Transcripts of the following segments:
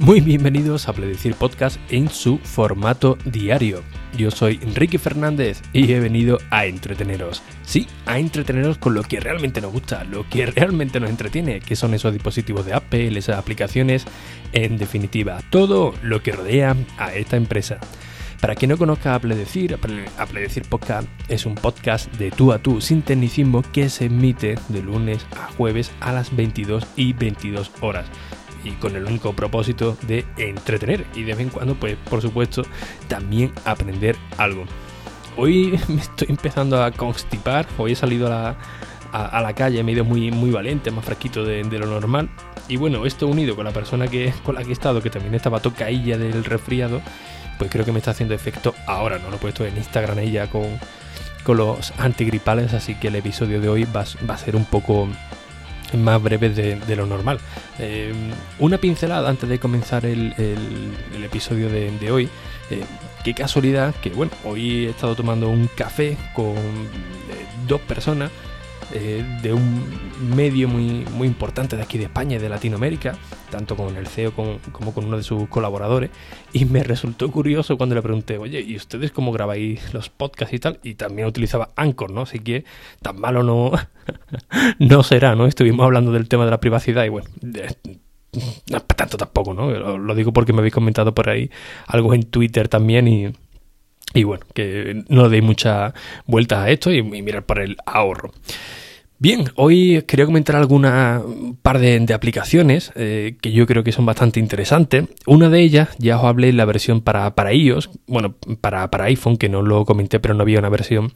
Muy bienvenidos a Predecir Podcast en su formato diario. Yo soy Enrique Fernández y he venido a entreteneros. Sí, a entreteneros con lo que realmente nos gusta, lo que realmente nos entretiene, que son esos dispositivos de Apple, esas aplicaciones, en definitiva, todo lo que rodea a esta empresa. Para quien no conozca a Pledecir, a Pledecir Podcast es un podcast de tú a tú sin tecnicismo que se emite de lunes a jueves a las 22 y 22 horas y con el único propósito de entretener y de vez en cuando, pues por supuesto, también aprender algo. Hoy me estoy empezando a constipar, hoy he salido a la, calle, me he ido muy, muy valiente, más fresquito de, lo normal. Y bueno, esto unido con la persona que, con la que he estado, que también estaba tocailla del resfriado, pues creo que me está haciendo efecto ahora, ¿no? Lo he puesto en Instagram ella con, con los antigripales, así que el episodio de hoy va, va a ser un poco más breves de, lo normal. Eh, una pincelada antes de comenzar el, episodio de, hoy. Eh, qué casualidad que, bueno, hoy he estado tomando un café con eh, dos personas eh, de un medio muy, muy importante de aquí de España y de Latinoamérica, tanto con el CEO como con uno de sus colaboradores, y me resultó curioso cuando le pregunté, oye, ¿y ustedes cómo grabáis los podcasts y tal? Y también utilizaba Anchor, ¿no? Así que tan malo no, no será, ¿no? Estuvimos hablando del tema de la privacidad y bueno... no, tanto tampoco, ¿no? Lo digo porque me habéis comentado por ahí algo en Twitter también y, y bueno, que no deis mucha vuelta a esto y, mirar por el ahorro. Bien, hoy quería comentar alguna par de, aplicaciones eh, que yo creo que son bastante interesantes. Una de ellas, ya os hablé la versión para, para iOS, bueno, para, para iPhone, que no lo comenté, pero no había una versión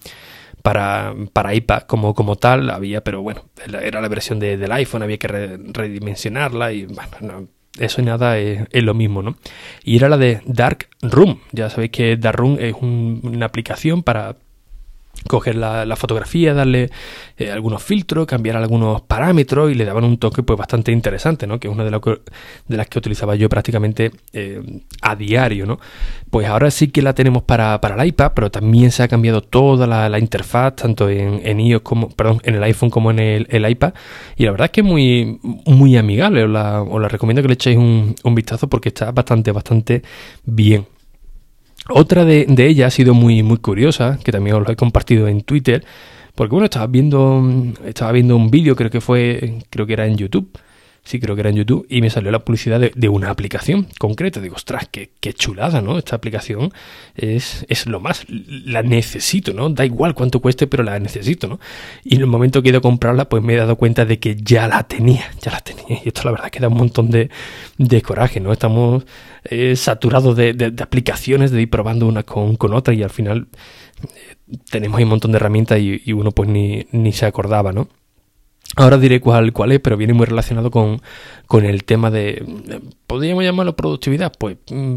para, para iPad como, como tal, había, pero bueno, era la versión del iPhone, había que redimensionarla y bueno, no, eso y nada es, lo mismo, ¿no? Y era la de Dark Room. Ya sabéis que Dark Room es una aplicación para coger la, fotografía, darle eh, algunos filtros, cambiar algunos parámetros y le daban un toque pues bastante interesante, ¿no? Que es una de, de las que utilizaba yo prácticamente eh, a diario, ¿no? Pues ahora sí que la tenemos para, para el iPad, pero también se ha cambiado toda la, interfaz, tanto en, en, iOS como, perdón, en el iPhone como en el, iPad, y la verdad es que es muy, muy amigable, os la, os la recomiendo que le echéis un, un vistazo porque está bastante, bastante bien. Otra de, ellas ha sido muy, muy curiosa, que también os lo he compartido en Twitter, porque bueno, estaba viendo, estaba viendo un vídeo, creo que fue, creo que era en YouTube, sí creo que era en YouTube, y me salió la publicidad de, una aplicación concreta. Digo, ostras, qué, qué, chulada, ¿no? Esta aplicación es, es lo más, la necesito, ¿no? Da igual cuánto cueste, pero la necesito, ¿no? Y en el momento que he ido a comprarla, pues me he dado cuenta de que ya la tenía, ya la tenía. Y esto la verdad que da un montón de, de coraje, ¿no? Estamos eh, saturados de, de, aplicaciones, de ir probando una con, con otra y al final eh, tenemos ahí un montón de herramientas y, y uno pues ni, ni se acordaba, ¿no? Ahora diré cuál, cuál es, pero viene muy relacionado con, el tema de... ¿Podríamos llamarlo productividad? Pues mm,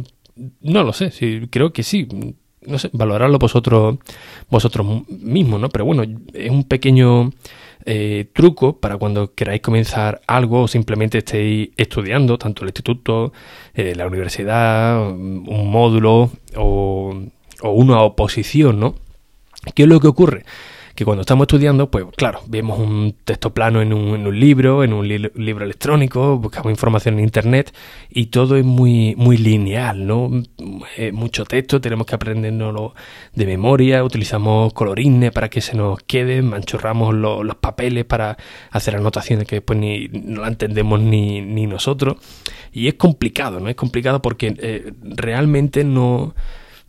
no lo sé, sí, creo que sí. No sé, valorarlo vosotros, vosotros mismos, ¿no? Pero bueno, es un pequeño eh, truco para cuando queráis comenzar algo o simplemente estéis estudiando, tanto el instituto, eh, la universidad, un módulo o, o una oposición, ¿no? ¿Qué es lo que ocurre? Que cuando estamos estudiando, pues claro, vemos un texto plano en un, en un libro, en un libro electrónico, buscamos información en internet y todo es muy, muy lineal, ¿no? Mucho texto, tenemos que aprendernos de memoria, utilizamos colorines para que se nos quede, manchurramos los papeles para hacer anotaciones que después ni no la entendemos ni, ni nosotros. Y es complicado, ¿no? Es complicado porque eh, realmente no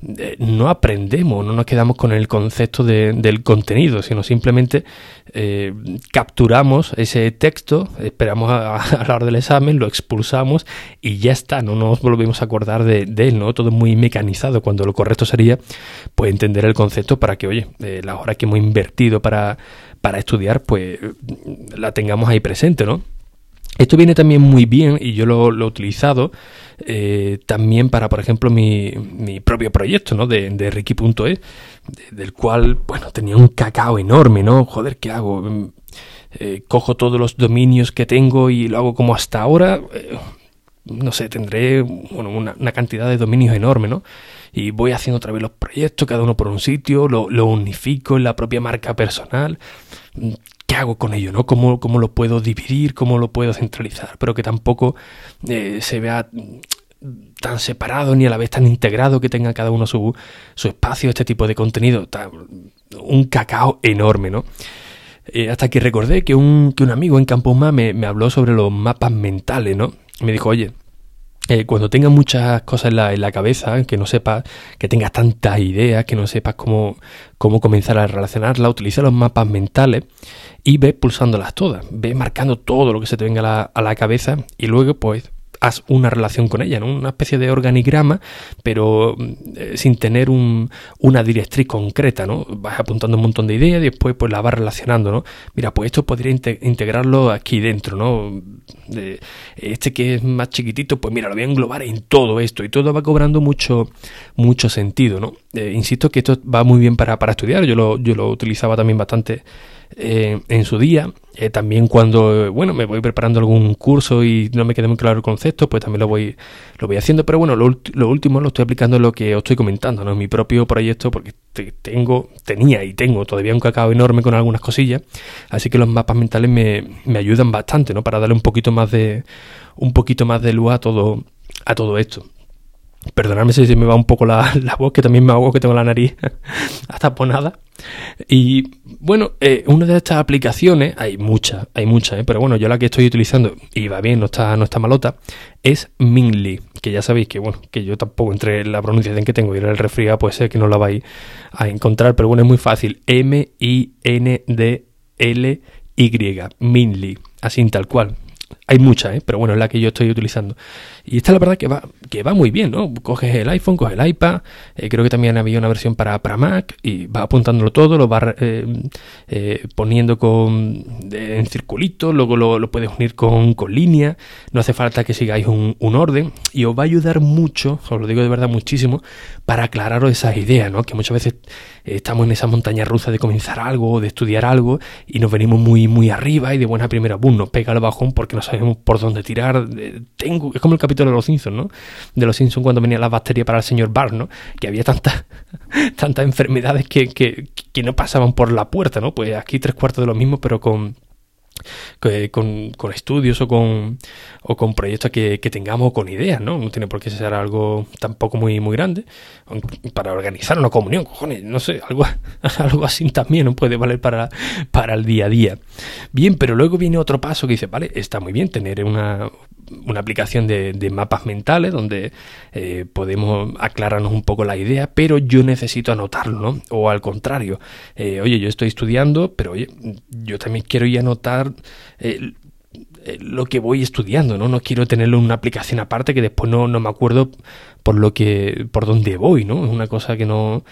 eh, no aprendemos, no nos quedamos con el concepto del contenido, sino simplemente eh, capturamos ese texto, esperamos a, la hora del examen, lo expulsamos y ya está, no nos volvemos a acordar de, él, ¿no? Todo muy mecanizado, cuando lo correcto sería pues entender el concepto para que, oye, eh, la hora que hemos invertido para, para estudiar, pues la tengamos ahí presente, ¿no? Esto viene también muy bien y yo lo, he utilizado eh, también para, por ejemplo, mi, mi propio proyecto, ¿no? De, de Ricky.es, del cual, bueno, tenía un cacao enorme, ¿no? Joder, ¿qué hago? Mm, eh, cojo todos los dominios que tengo y lo hago como hasta ahora. Eh, no sé, tendré bueno, una, una, cantidad de dominios enorme, ¿no? Y voy haciendo otra vez los proyectos, cada uno por un sitio, lo, lo unifico en la propia marca personal ¿qué hago con ello? ¿no? ¿Cómo, lo puedo dividir? ¿Cómo lo puedo centralizar? Pero que tampoco eh, se vea tan separados ni a la vez tan integrados que tenga cada uno su, su espacio, este tipo de contenido. un cacao enorme, ¿no? Eh, hasta que recordé que un, que un amigo en Campus me, me habló sobre los mapas mentales, ¿no? Me dijo, oye, eh, cuando tengas muchas cosas en la, cabeza, que no sepas, que tengas tantas ideas, que no sepas cómo, cómo comenzar a relacionarlas, utiliza los mapas mentales y ve pulsándolas todas, ve marcando todo lo que se te venga a la, a la cabeza y luego pues una relación con ella, ¿no? una especie de organigrama, pero eh, sin tener un, una directriz concreta, ¿no? Vas apuntando un montón de ideas y después pues la vas relacionando, ¿no? Mira, pues esto podría integrarlo aquí dentro, ¿no? este que es más chiquitito, pues mira, lo voy a englobar en todo esto y todo va cobrando mucho, mucho sentido, ¿no? Eh, insisto que esto va muy bien para, para estudiar, yo lo, yo lo utilizaba también bastante eh, en su día. Eh, también cuando, bueno, me voy preparando algún curso y no me queda muy claro el concepto, pues también lo voy, lo voy haciendo. Pero bueno, lo, lo último lo estoy aplicando en lo que os estoy comentando, ¿no? En mi propio proyecto, porque tengo, tenía y tengo todavía un cacao enorme con algunas cosillas. Así que los mapas mentales me, me ayudan bastante, ¿no? Para darle un poquito más de, un poquito más de luz a todo, a todo esto. Perdonadme si se me va un poco la, voz, que también me hago que tengo la nariz hasta ponada. Y bueno, eh, una de estas aplicaciones, hay muchas, hay muchas, eh, pero bueno, yo la que estoy utilizando, y va bien, no está, no está malota, es Minly, que ya sabéis que bueno, que yo tampoco entre la pronunciación que tengo y el resfriado puede ser que no la vais a encontrar, pero bueno, es muy fácil, M-I-N-D-L-Y, Minly, así tal cual. Hay muchas, ¿eh? pero bueno, es la que yo estoy utilizando. Y esta la verdad que va, que va muy bien, ¿no? Coges el iPhone, coges el iPad, eh, creo que también había una versión para, para Mac y va apuntándolo todo, lo va eh, eh, poniendo con, en circulito, luego lo, puedes unir con, con línea, no hace falta que sigáis un, un, orden y os va a ayudar mucho, os lo digo de verdad muchísimo, para aclararos esas ideas, ¿no? Que muchas veces estamos en esa montaña rusa de comenzar algo de estudiar algo y nos venimos muy, muy arriba y de buena primera, boom, nos pega el bajón porque no sabemos por dónde tirar. Tengo, es como el capítulo de los Simpsons, ¿no? De los Simpsons cuando venía la bacteria para el señor Barr, ¿no? Que había tantas tantas enfermedades que, que, que no pasaban por la puerta, ¿no? Pues aquí tres cuartos de lo mismo, pero con con, con, estudios o con, o con proyectos que, tengamos con ideas, ¿no? No tiene por qué ser algo tampoco muy, muy grande. Para organizar una comunión, cojones, no sé, algo, algo así también ¿no? puede valer para, para el día a día. Bien, pero luego viene otro paso que dice, vale, está muy bien tener una, una aplicación de, de, mapas mentales donde eh, podemos aclararnos un poco la idea, pero yo necesito anotarlo, ¿no? O al contrario, eh, oye, yo estoy estudiando, pero oye, yo también quiero ir a anotar eh, lo que voy estudiando, ¿no? No quiero tenerlo en una aplicación aparte que después no, no me acuerdo por lo que, por dónde voy, ¿no? Es una cosa que no,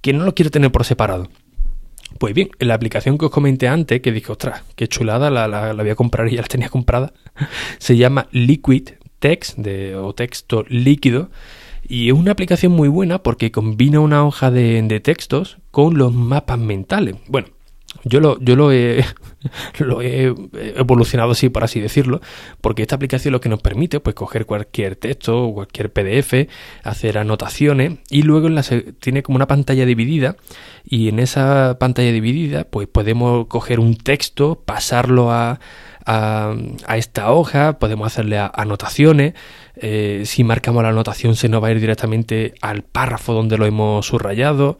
que no lo quiero tener por separado. Pues bien, en la aplicación que os comenté antes, que dije, ostras, qué chulada, la, la, voy a comprar y ya la tenía comprada, se llama Liquid Text o texto líquido. Y es una aplicación muy buena porque combina una hoja de, de textos con los mapas mentales. Bueno, yo lo, yo lo he, evolucionado así, por así decirlo, porque esta aplicación lo que nos permite, pues coger cualquier texto o cualquier PDF, hacer anotaciones y luego en la, tiene como una pantalla dividida y en esa pantalla dividida, pues podemos coger un texto, pasarlo a, a, esta hoja, podemos hacerle anotaciones. Eh, si marcamos la anotación, se nos va a ir directamente al párrafo donde lo hemos subrayado.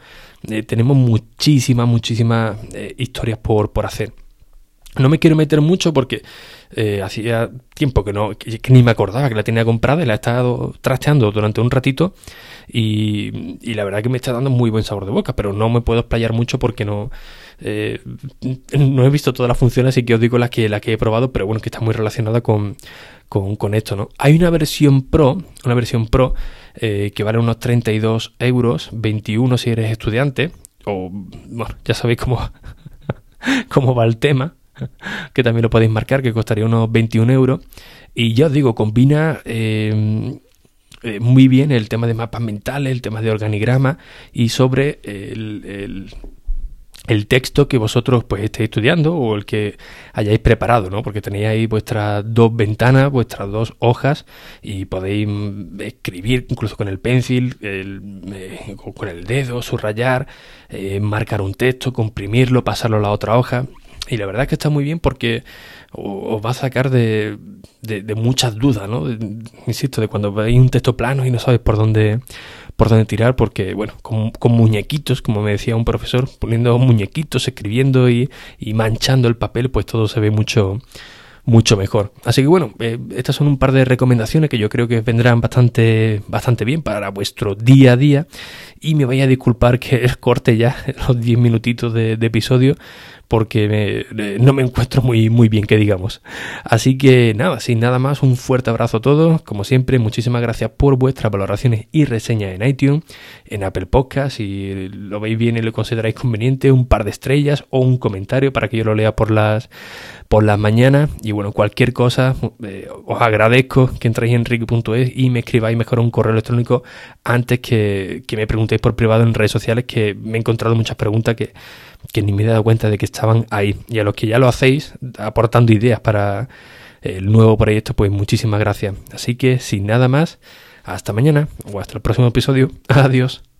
Eh, tenemos muchísimas, muchísimas eh, historias por, por hacer. No me quiero meter mucho porque eh, hacía tiempo que no que, ni me acordaba que la tenía comprada y la he estado trasteando durante un ratito y, y, la verdad que me está dando muy buen sabor de boca, pero no me puedo explayar mucho porque no no he visto todas las funciones, así que os digo las que, las que he probado, pero bueno, que está muy relacionada con, con, con esto, ¿no? Hay una versión Pro, una versión Pro eh, que vale unos 32 euros, 21 si eres estudiante, o bueno, ya sabéis cómo, cómo va el tema, que también lo podéis marcar, que costaría unos 21 euros. Y ya os digo, combina eh, eh, muy bien el tema de mapas mentales, el tema de organigrama y sobre el el texto que vosotros pues estéis estudiando o el que hayáis preparado, ¿no? Porque tenéis ahí vuestras dos ventanas, vuestras dos hojas y podéis mm, escribir incluso con el pencil, eh, con el dedo, subrayar, marcar un texto, comprimirlo, pasarlo a la otra hoja. Y la verdad es que está muy bien porque os va a sacar de, de, muchas dudas, ¿no? insisto, de cuando veis un texto plano y no sabes por dónde por dónde tirar, porque, bueno, con, con muñequitos, como me decía un profesor, poniendo muñequitos, escribiendo y, y manchando el papel, pues todo se ve mucho, mucho mejor. Así que bueno, eh, estas son un par de recomendaciones que yo creo que vendrán bastante, bastante bien para vuestro día a día. Y me vaya a disculpar que corte ya los 10 minutitos de, episodio porque no me encuentro muy, muy bien, que digamos. Así que nada, sin nada más, un fuerte abrazo a todos. Como siempre, muchísimas gracias por vuestras valoraciones y reseñas en iTunes, en Apple Podcast, si lo veis bien y lo consideráis conveniente, un par de estrellas o un comentario para que yo lo lea por las por las mañanas. Y bueno, cualquier cosa, eh, os agradezco que entréis en ricky.es y me escribáis mejor un correo electrónico antes que, me preguntéis por privado en redes sociales, que me he encontrado muchas preguntas que, que ni me he dado cuenta de que estaban ahí. Y a los que ya lo hacéis, aportando ideas para el nuevo proyecto, pues muchísimas gracias. Así que sin nada más, hasta mañana o hasta el próximo episodio. Adiós.